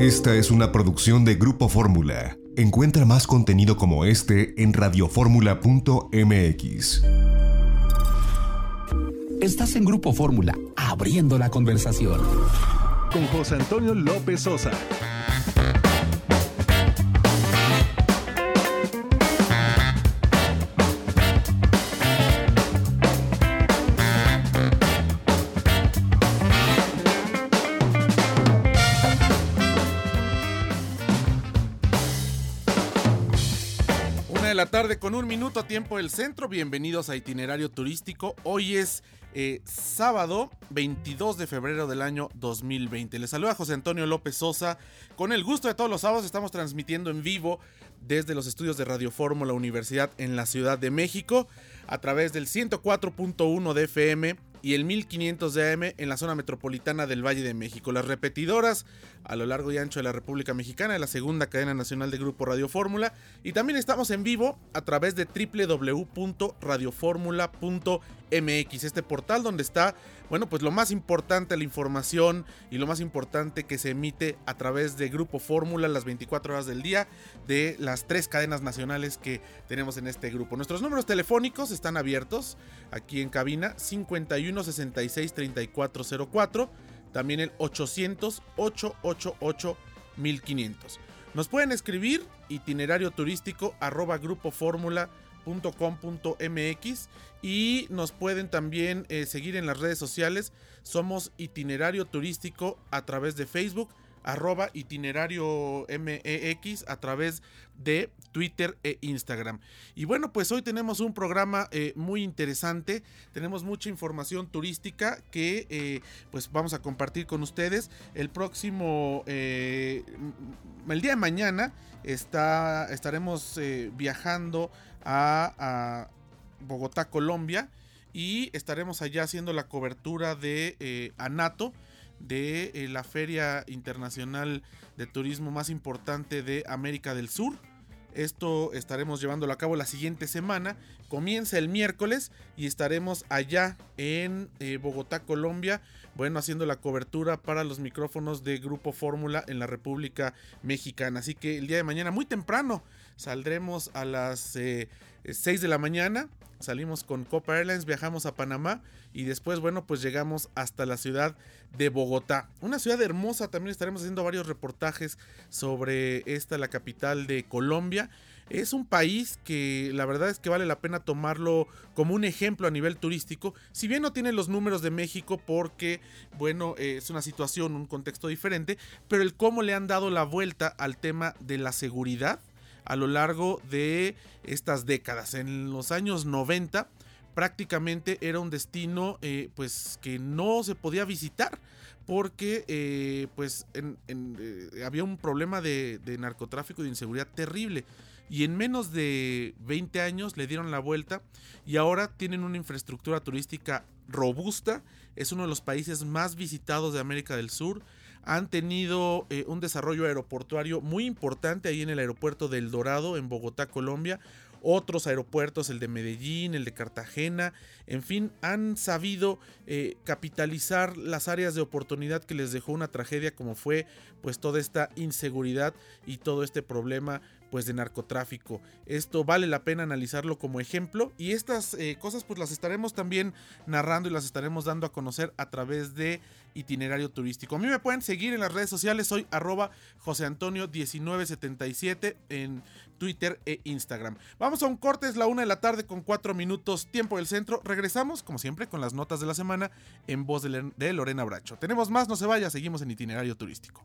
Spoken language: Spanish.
Esta es una producción de Grupo Fórmula. Encuentra más contenido como este en radioformula.mx. Estás en Grupo Fórmula, abriendo la conversación. Con José Antonio López Sosa. La tarde con un minuto a tiempo del centro. Bienvenidos a Itinerario Turístico. Hoy es eh, sábado 22 de febrero del año 2020. Les saluda José Antonio López Sosa. Con el gusto de todos los sábados estamos transmitiendo en vivo desde los estudios de Radio Fórmula Universidad en la Ciudad de México a través del 104.1 de FM y el 1500 de AM en la zona metropolitana del Valle de México. Las repetidoras a lo largo y ancho de la República Mexicana, la segunda cadena nacional de Grupo Radio Fórmula. Y también estamos en vivo a través de www.radioformula.mx, este portal donde está, bueno, pues lo más importante, la información y lo más importante que se emite a través de Grupo Fórmula las 24 horas del día de las tres cadenas nacionales que tenemos en este grupo. Nuestros números telefónicos están abiertos aquí en cabina 51 66 3404 también el 800-888-1500. Nos pueden escribir itinerario turístico arroba grupoformula.com.mx y nos pueden también eh, seguir en las redes sociales. Somos itinerario turístico a través de Facebook arroba itinerario MEX a través de Twitter e Instagram. Y bueno, pues hoy tenemos un programa eh, muy interesante, tenemos mucha información turística que eh, pues vamos a compartir con ustedes. El próximo, eh, el día de mañana está, estaremos viajando a, a, Bogotá, Colombia y estaremos allá haciendo la cobertura de Anato de eh, la feria internacional de turismo más importante de América del Sur. Esto estaremos llevándolo a cabo la siguiente semana. Comienza el miércoles y estaremos allá en eh, Bogotá, Colombia. Bueno, haciendo la cobertura para los micrófonos de Grupo Fórmula en la República Mexicana. Así que el día de mañana, muy temprano, saldremos a las 6 eh, de la mañana salimos con Copa Airlines, viajamos a Panamá y después, bueno, pues llegamos hasta la ciudad de Bogotá. Una ciudad hermosa, también estaremos haciendo varios reportajes sobre esta, la capital de Colombia. Es un país que la verdad es que vale la pena tomarlo como un ejemplo a nivel turístico. Si bien no tiene los números de México porque, bueno, es una situación, un contexto diferente, pero el cómo le han dado la vuelta al tema de la seguridad a lo largo de estas décadas. En los años 90 prácticamente era un destino eh, pues que no se podía visitar porque eh, pues eh, había un problema de, de, narcotráfico y de inseguridad terrible. Y en menos de 20 años le dieron la vuelta y ahora tienen una infraestructura turística robusta. Es uno de los países más visitados de América del Sur han tenido eh, un desarrollo aeroportuario muy importante ahí en el aeropuerto del Dorado, en Bogotá, Colombia. Otros aeropuertos, el de Medellín, el de Cartagena, en fin, han sabido eh, capitalizar las áreas de oportunidad que les dejó una tragedia como fue pues toda esta inseguridad y todo este problema pues de narcotráfico. Esto vale la pena analizarlo como ejemplo y estas eh, cosas pues las estaremos también narrando y las estaremos dando a conocer a través de itinerario turístico. A mí me pueden seguir en las redes sociales, soy arroba José Antonio 1977 en Twitter e Instagram. Vamos a un corte, es la una de la tarde con cuatro minutos tiempo del centro. Regresamos como siempre con las notas de la semana en voz de Lorena Bracho. Tenemos más, no se vaya, seguimos en itinerario turístico.